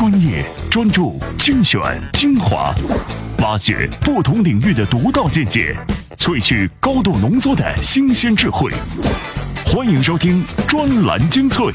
专业、专注、精选、精华，挖掘不同领域的独到见解，萃取高度浓缩的新鲜智慧。欢迎收听专栏精粹。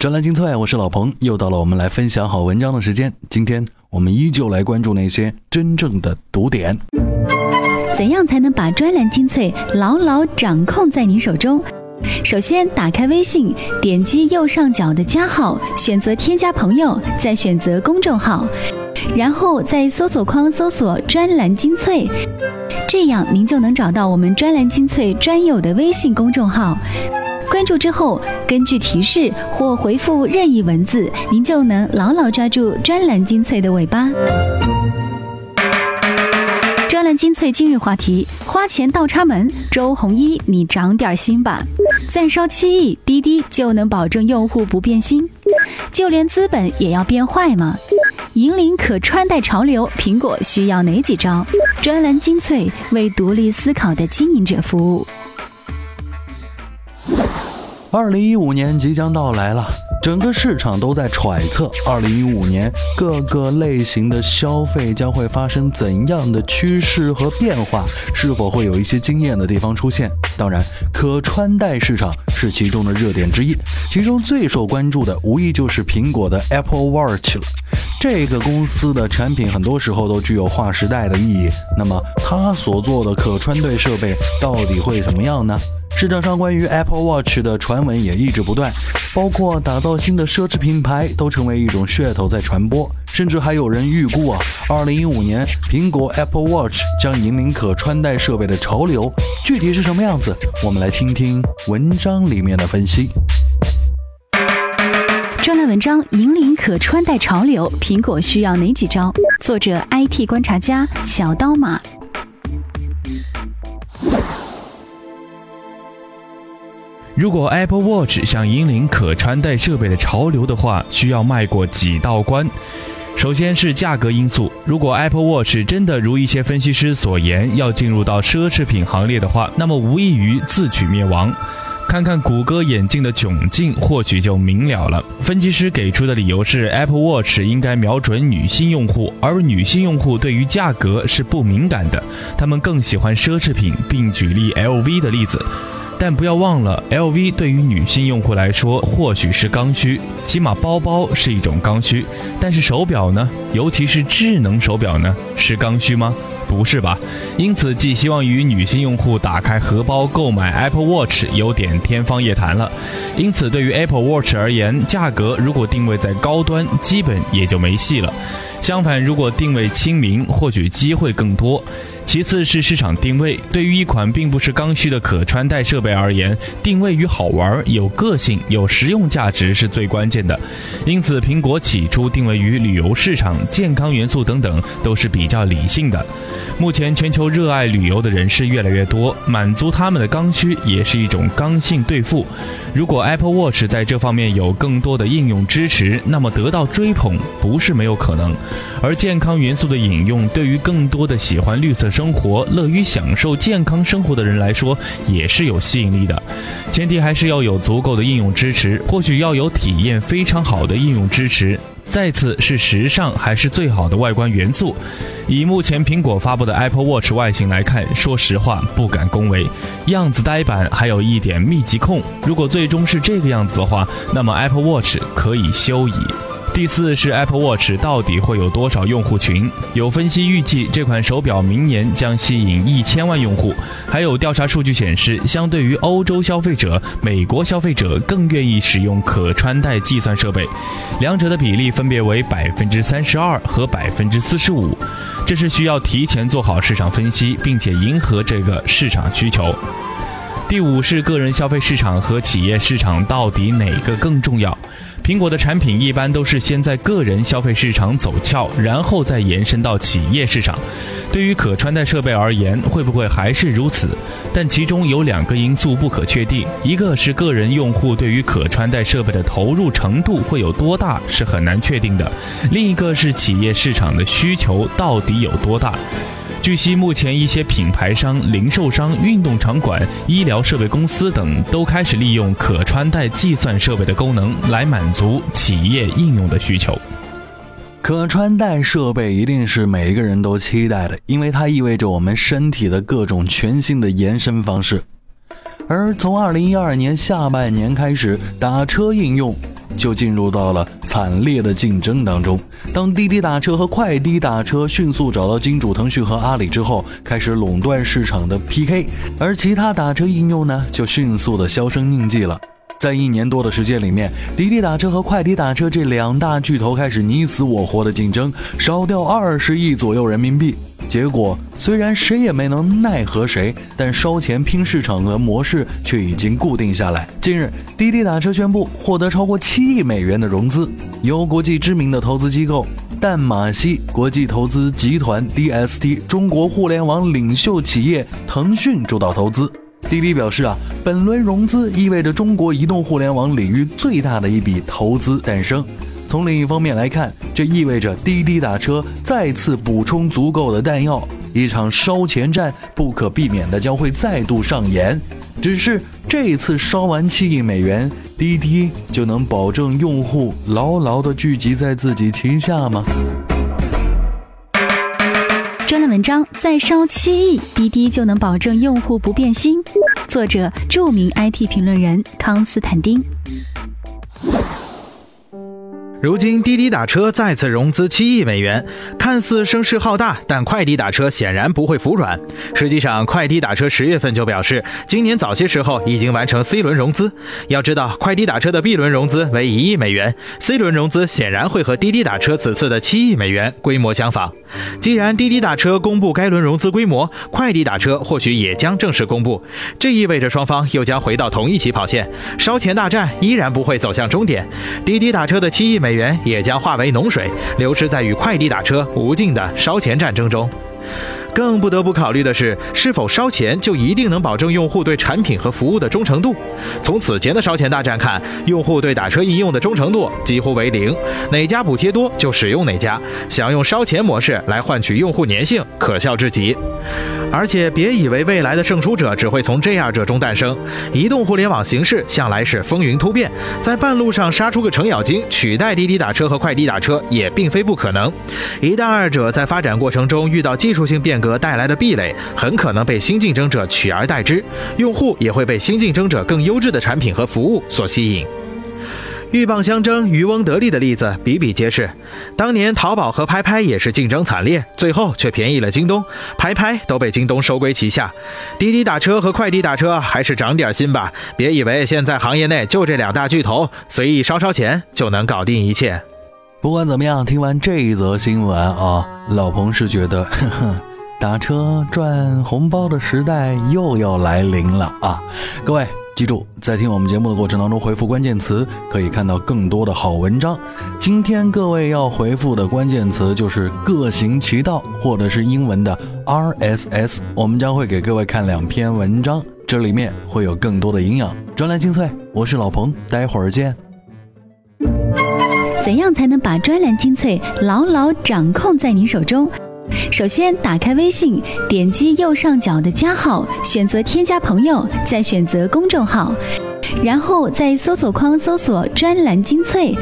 专栏精粹，我是老彭，又到了我们来分享好文章的时间。今天我们依旧来关注那些真正的读点。怎样才能把专栏精粹牢牢掌控在您手中？首先，打开微信，点击右上角的加号，选择添加朋友，再选择公众号，然后在搜索框搜索“专栏精粹”，这样您就能找到我们专栏精粹专有的微信公众号。关注之后，根据提示或回复任意文字，您就能牢牢抓住专栏精粹的尾巴。精粹今日话题：花钱倒插门，周鸿祎，你长点心吧！再烧七亿，滴滴就能保证用户不变心？就连资本也要变坏吗？引领可穿戴潮流，苹果需要哪几招？专栏精粹为独立思考的经营者服务。二零一五年即将到来了。整个市场都在揣测，二零一五年各个类型的消费将会发生怎样的趋势和变化，是否会有一些惊艳的地方出现？当然，可穿戴市场是其中的热点之一，其中最受关注的无疑就是苹果的 Apple Watch 了。这个公司的产品很多时候都具有划时代的意义，那么它所做的可穿戴设备到底会怎么样呢？市场上关于 Apple Watch 的传闻也一直不断，包括打造新的奢侈品牌都成为一种噱头在传播，甚至还有人预估啊，二零一五年苹果 Apple Watch 将引领可穿戴设备的潮流。具体是什么样子？我们来听听文章里面的分析。专栏文章：引领可穿戴潮流，苹果需要哪几招？作者：IT 观察家小刀马。如果 Apple Watch 想引领可穿戴设备的潮流的话，需要迈过几道关。首先是价格因素。如果 Apple Watch 真的如一些分析师所言，要进入到奢侈品行列的话，那么无异于自取灭亡。看看谷歌眼镜的窘境，或许就明了了。分析师给出的理由是，Apple Watch 应该瞄准女性用户，而女性用户对于价格是不敏感的，他们更喜欢奢侈品，并举例 LV 的例子。但不要忘了，LV 对于女性用户来说或许是刚需，起码包包是一种刚需。但是手表呢？尤其是智能手表呢？是刚需吗？不是吧？因此，寄希望于女性用户打开荷包购买 Apple Watch 有点天方夜谭了。因此，对于 Apple Watch 而言，价格如果定位在高端，基本也就没戏了。相反，如果定位亲民，或许机会更多。其次是市场定位，对于一款并不是刚需的可穿戴设备而言，定位与好玩、有个性、有实用价值是最关键的。因此，苹果起初定位于旅游市场、健康元素等等都是比较理性的。目前全球热爱旅游的人士越来越多，满足他们的刚需也是一种刚性兑付。如果 Apple Watch 在这方面有更多的应用支持，那么得到追捧不是没有可能。而健康元素的引用，对于更多的喜欢绿色生活乐于享受健康生活的人来说，也是有吸引力的。前提还是要有足够的应用支持，或许要有体验非常好的应用支持。再次是时尚还是最好的外观元素？以目前苹果发布的 Apple Watch 外形来看，说实话不敢恭维，样子呆板，还有一点密集控。如果最终是这个样子的话，那么 Apple Watch 可以休矣。第四是 Apple Watch 到底会有多少用户群？有分析预计，这款手表明年将吸引一千万用户。还有调查数据显示，相对于欧洲消费者，美国消费者更愿意使用可穿戴计算设备，两者的比例分别为百分之三十二和百分之四十五。这是需要提前做好市场分析，并且迎合这个市场需求。第五是个人消费市场和企业市场到底哪个更重要？苹果的产品一般都是先在个人消费市场走俏，然后再延伸到企业市场。对于可穿戴设备而言，会不会还是如此？但其中有两个因素不可确定：一个是个人用户对于可穿戴设备的投入程度会有多大，是很难确定的；另一个是企业市场的需求到底有多大。据悉，目前一些品牌商、零售商、运动场馆、医疗设备公司等都开始利用可穿戴计算设备的功能来满足企业应用的需求。可穿戴设备一定是每一个人都期待的，因为它意味着我们身体的各种全新的延伸方式。而从二零一二年下半年开始，打车应用。就进入到了惨烈的竞争当中。当滴滴打车和快滴打车迅速找到金主腾讯和阿里之后，开始垄断市场的 PK，而其他打车应用呢，就迅速的销声匿迹了。在一年多的时间里面，滴滴打车和快滴打车这两大巨头开始你死我活的竞争，烧掉二十亿左右人民币。结果虽然谁也没能奈何谁，但烧钱拼市场的模式却已经固定下来。近日，滴滴打车宣布获得超过七亿美元的融资，由国际知名的投资机构淡马锡国际投资集团 （DST） 中国互联网领袖企业腾讯主导投资。滴滴表示啊，本轮融资意味着中国移动互联网领域最大的一笔投资诞生。从另一方面来看，这意味着滴滴打车再次补充足够的弹药，一场烧钱战不可避免的将会再度上演。只是这次烧完七亿美元，滴滴就能保证用户牢牢的聚集在自己旗下吗？文章：再烧七亿，滴滴就能保证用户不变心。作者：著名 IT 评论人康斯坦丁。如今滴滴打车再次融资七亿美元，看似声势浩大，但快滴打车显然不会服软。实际上，快滴打车十月份就表示，今年早些时候已经完成 C 轮融资。要知道，快滴打车的 B 轮融资为一亿美元，C 轮融资显然会和滴滴打车此次的七亿美元规模相仿。既然滴滴打车公布该轮融资规模，快滴打车或许也将正式公布。这意味着双方又将回到同一起跑线，烧钱大战依然不会走向终点。滴滴打车的七亿美。美元也将化为脓水，流失在与快递打车无尽的烧钱战争中。更不得不考虑的是，是否烧钱就一定能保证用户对产品和服务的忠诚度？从此前的烧钱大战看，用户对打车应用的忠诚度几乎为零，哪家补贴多就使用哪家，想用烧钱模式来换取用户粘性，可笑至极。而且别以为未来的胜出者只会从这二者中诞生，移动互联网形势向来是风云突变，在半路上杀出个程咬金，取代滴滴打车和快滴打车也并非不可能。一旦二者在发展过程中遇到技术性变格，带来的壁垒很可能被新竞争者取而代之，用户也会被新竞争者更优质的产品和服务所吸引。鹬蚌相争，渔翁得利的例子比比皆是。当年淘宝和拍拍也是竞争惨烈，最后却便宜了京东，拍拍都被京东收归旗下。滴滴打车和快滴打车还是长点心吧，别以为现在行业内就这两大巨头，随意烧烧钱就能搞定一切。不管怎么样，听完这一则新闻啊，老彭是觉得，呵呵。打车赚红包的时代又要来临了啊！各位记住，在听我们节目的过程当中，回复关键词可以看到更多的好文章。今天各位要回复的关键词就是“各行其道”或者是英文的 RSS。我们将会给各位看两篇文章，这里面会有更多的营养。专栏精粹，我是老彭，待会儿见。怎样才能把专栏精粹牢牢掌控在您手中？首先，打开微信，点击右上角的加号，选择添加朋友，再选择公众号，然后在搜索框搜索“专栏精粹”，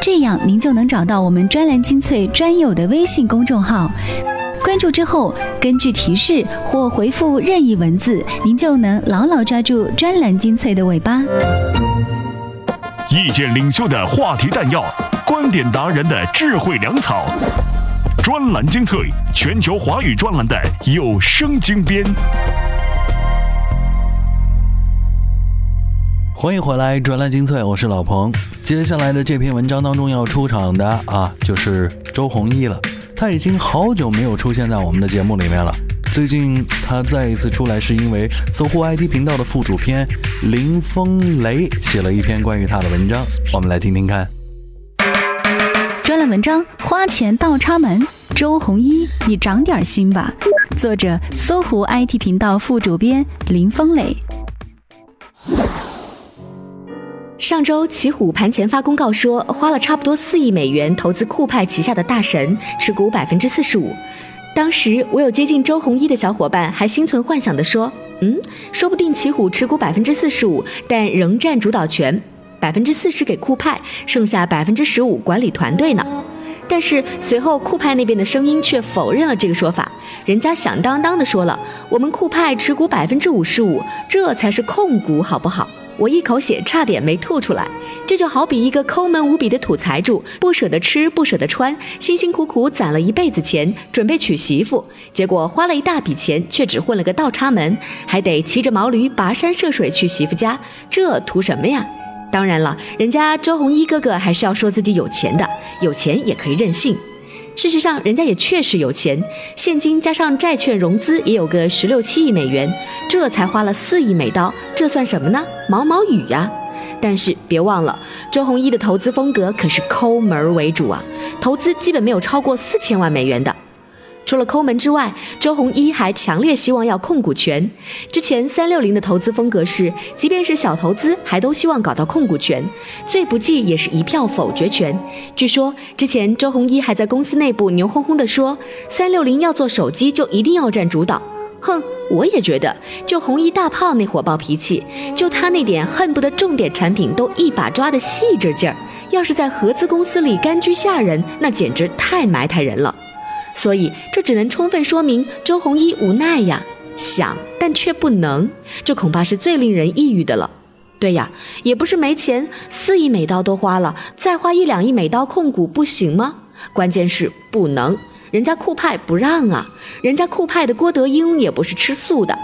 这样您就能找到我们“专栏精粹”专有的微信公众号。关注之后，根据提示或回复任意文字，您就能牢牢抓住“专栏精粹”的尾巴。意见领袖的话题弹药，观点达人的智慧粮草。专栏精粹，全球华语专栏的有声精编。欢迎回来，专栏精粹，我是老彭。接下来的这篇文章当中要出场的啊，就是周鸿祎了。他已经好久没有出现在我们的节目里面了。最近他再一次出来，是因为搜狐 IT 频道的副主编林风雷写了一篇关于他的文章，我们来听听看。文章：花钱倒插门。周鸿祎，你长点心吧。作者：搜狐 IT 频道副主编林峰磊。上周，奇虎盘前发公告说，花了差不多四亿美元投资酷派旗下的大神，持股百分之四十五。当时我有接近周鸿祎的小伙伴还心存幻想地说：“嗯，说不定奇虎持股百分之四十五，但仍占主导权，百分之四十给酷派，剩下百分之十五管理团队呢。”但是随后酷派那边的声音却否认了这个说法，人家响当当的说了：“我们酷派持股百分之五十五，这才是控股，好不好？”我一口血差点没吐出来。这就好比一个抠门无比的土财主，不舍得吃，不舍得穿，辛辛苦苦攒了一辈子钱，准备娶媳妇，结果花了一大笔钱，却只混了个倒插门，还得骑着毛驴跋山涉水去媳妇家，这图什么呀？当然了，人家周鸿祎哥哥还是要说自己有钱的，有钱也可以任性。事实上，人家也确实有钱，现金加上债券融资也有个十六七亿美元，这才花了四亿美刀，这算什么呢？毛毛雨呀！但是别忘了，周鸿祎的投资风格可是抠门为主啊，投资基本没有超过四千万美元的。除了抠门之外，周鸿祎还强烈希望要控股权。之前三六零的投资风格是，即便是小投资，还都希望搞到控股权，最不济也是一票否决权。据说之前周鸿祎还在公司内部牛哄哄地说，三六零要做手机就一定要占主导。哼，我也觉得，就红衣大炮那火爆脾气，就他那点恨不得重点产品都一把抓的细致劲儿，要是在合资公司里甘居下人，那简直太埋汰人了。所以这只能充分说明周鸿祎无奈呀，想但却不能，这恐怕是最令人抑郁的了。对呀，也不是没钱，四亿美刀都花了，再花一两亿美刀控股不行吗？关键是不能。人家酷派不让啊，人家酷派的郭德英也不是吃素的，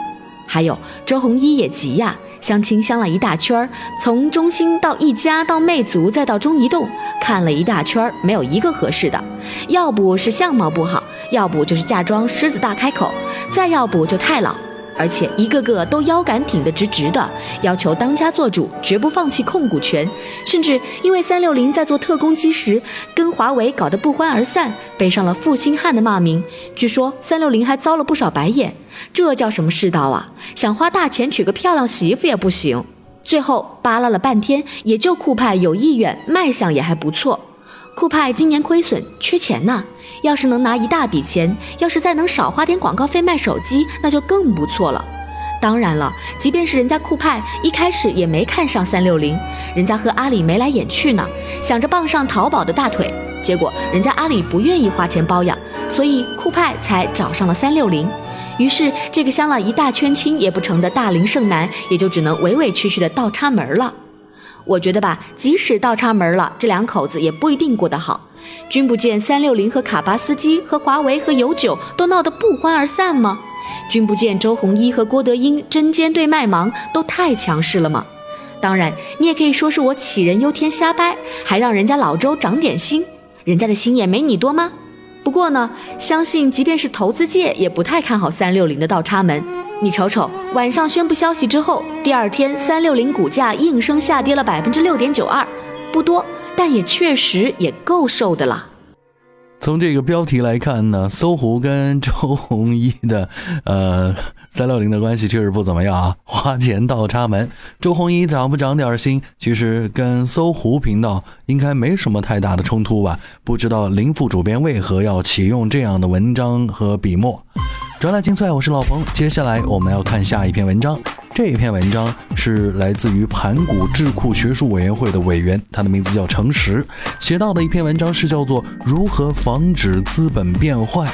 还有周鸿祎也急呀，相亲相了一大圈儿，从中心到一家到魅族再到中移动，看了一大圈儿，没有一个合适的，要不是相貌不好，要不就是嫁妆狮子大开口，再要不就太老。而且一个个都腰杆挺得直直的，要求当家做主，绝不放弃控股权。甚至因为三六零在做特工机时跟华为搞得不欢而散，背上了负心汉的骂名。据说三六零还遭了不少白眼。这叫什么世道啊？想花大钱娶个漂亮媳妇也不行。最后扒拉了半天，也就酷派有意愿，卖相也还不错。酷派今年亏损，缺钱呢。要是能拿一大笔钱，要是再能少花点广告费卖手机，那就更不错了。当然了，即便是人家酷派一开始也没看上三六零，人家和阿里眉来眼去呢，想着傍上淘宝的大腿，结果人家阿里不愿意花钱包养，所以酷派才找上了三六零。于是这个相了一大圈亲也不成的大龄剩男，也就只能委委屈屈的倒插门了。我觉得吧，即使倒插门了，这两口子也不一定过得好。君不见三六零和卡巴斯基和华为和有九都闹得不欢而散吗？君不见周鸿祎和郭德英针尖对麦芒都太强势了吗？当然，你也可以说是我杞人忧天瞎掰，还让人家老周长点心，人家的心眼没你多吗？不过呢，相信即便是投资界也不太看好三六零的倒插门。你瞅瞅，晚上宣布消息之后，第二天三六零股价应声下跌了百分之六点九二，不多。但也确实也够瘦的了。从这个标题来看呢，搜狐跟周鸿祎的呃三六零的关系确实不怎么样啊，花钱倒插门。周鸿祎长不长点心，其实跟搜狐频道应该没什么太大的冲突吧？不知道林副主编为何要启用这样的文章和笔墨？专栏精粹，我是老冯。接下来我们要看下一篇文章。这篇文章是来自于盘古智库学术委员会的委员，他的名字叫程实，写到的一篇文章是叫做《如何防止资本变坏》，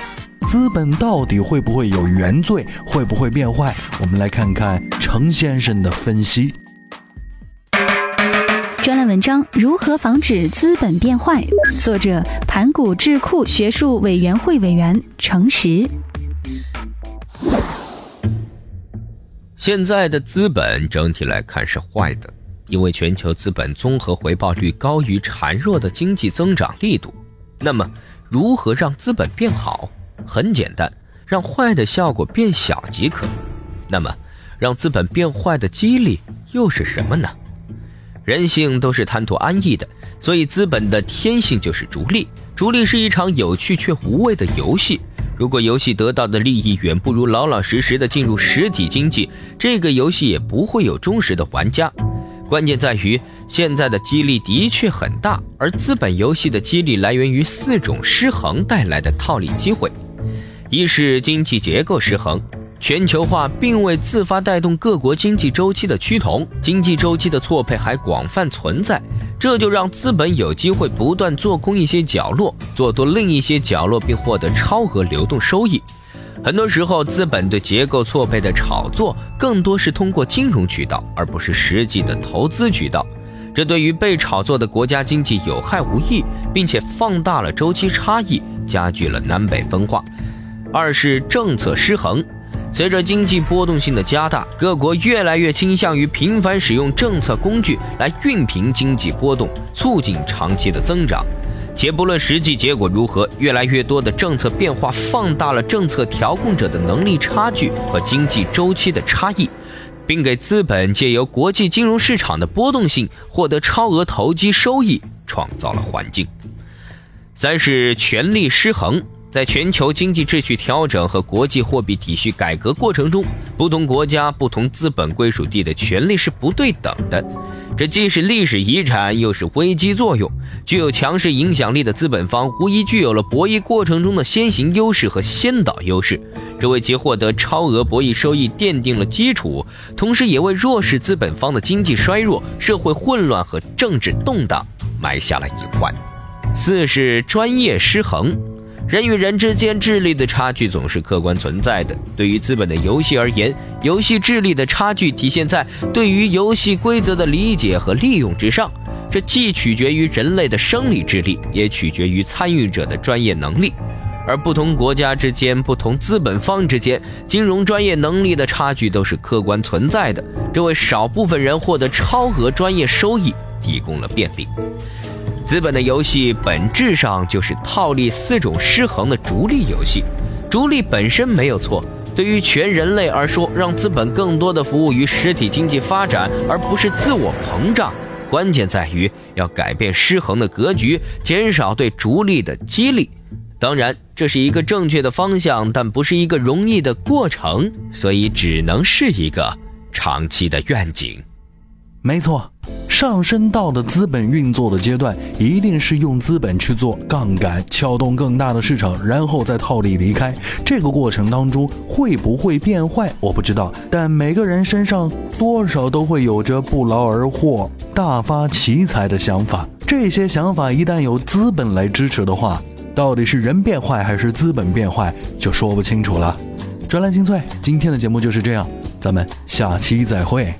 资本到底会不会有原罪，会不会变坏？我们来看看程先生的分析。专栏文章《如何防止资本变坏》，作者盘古智库学术委员会委员程实。现在的资本整体来看是坏的，因为全球资本综合回报率高于孱弱的经济增长力度。那么，如何让资本变好？很简单，让坏的效果变小即可。那么，让资本变坏的激励又是什么呢？人性都是贪图安逸的，所以资本的天性就是逐利。逐利是一场有趣却无味的游戏。如果游戏得到的利益远不如老老实实的进入实体经济，这个游戏也不会有忠实的玩家。关键在于现在的激励的确很大，而资本游戏的激励来源于四种失衡带来的套利机会。一是经济结构失衡，全球化并未自发带动各国经济周期的趋同，经济周期的错配还广泛存在，这就让资本有机会不断做空一些角落，做多另一些角落，并获得超额流动收益。很多时候，资本对结构错配的炒作更多是通过金融渠道，而不是实际的投资渠道。这对于被炒作的国家经济有害无益，并且放大了周期差异，加剧了南北分化。二是政策失衡，随着经济波动性的加大，各国越来越倾向于频繁使用政策工具来熨平经济波动，促进长期的增长。且不论实际结果如何，越来越多的政策变化放大了政策调控者的能力差距和经济周期的差异，并给资本借由国际金融市场的波动性获得超额投机收益创造了环境。三是权力失衡。在全球经济秩序调整和国际货币体系改革过程中，不同国家、不同资本归属地的权利是不对等的，这既是历史遗产，又是危机作用。具有强势影响力的资本方，无疑具有了博弈过程中的先行优势和先导优势，这为其获得超额博弈收益奠定了基础，同时也为弱势资本方的经济衰弱、社会混乱和政治动荡埋下了隐患。四是专业失衡。人与人之间智力的差距总是客观存在的。对于资本的游戏而言，游戏智力的差距体现在对于游戏规则的理解和利用之上。这既取决于人类的生理智力，也取决于参与者的专业能力。而不同国家之间、不同资本方之间，金融专业能力的差距都是客观存在的。这为少部分人获得超额专业收益提供了便利。资本的游戏本质上就是套利四种失衡的逐利游戏，逐利本身没有错。对于全人类而说，让资本更多的服务于实体经济发展，而不是自我膨胀，关键在于要改变失衡的格局，减少对逐利的激励。当然，这是一个正确的方向，但不是一个容易的过程，所以只能是一个长期的愿景。没错，上升到的资本运作的阶段，一定是用资本去做杠杆，撬动更大的市场，然后再套利离开。这个过程当中会不会变坏，我不知道。但每个人身上多少都会有着不劳而获、大发奇财的想法。这些想法一旦有资本来支持的话，到底是人变坏还是资本变坏，就说不清楚了。专栏精粹，今天的节目就是这样，咱们下期再会。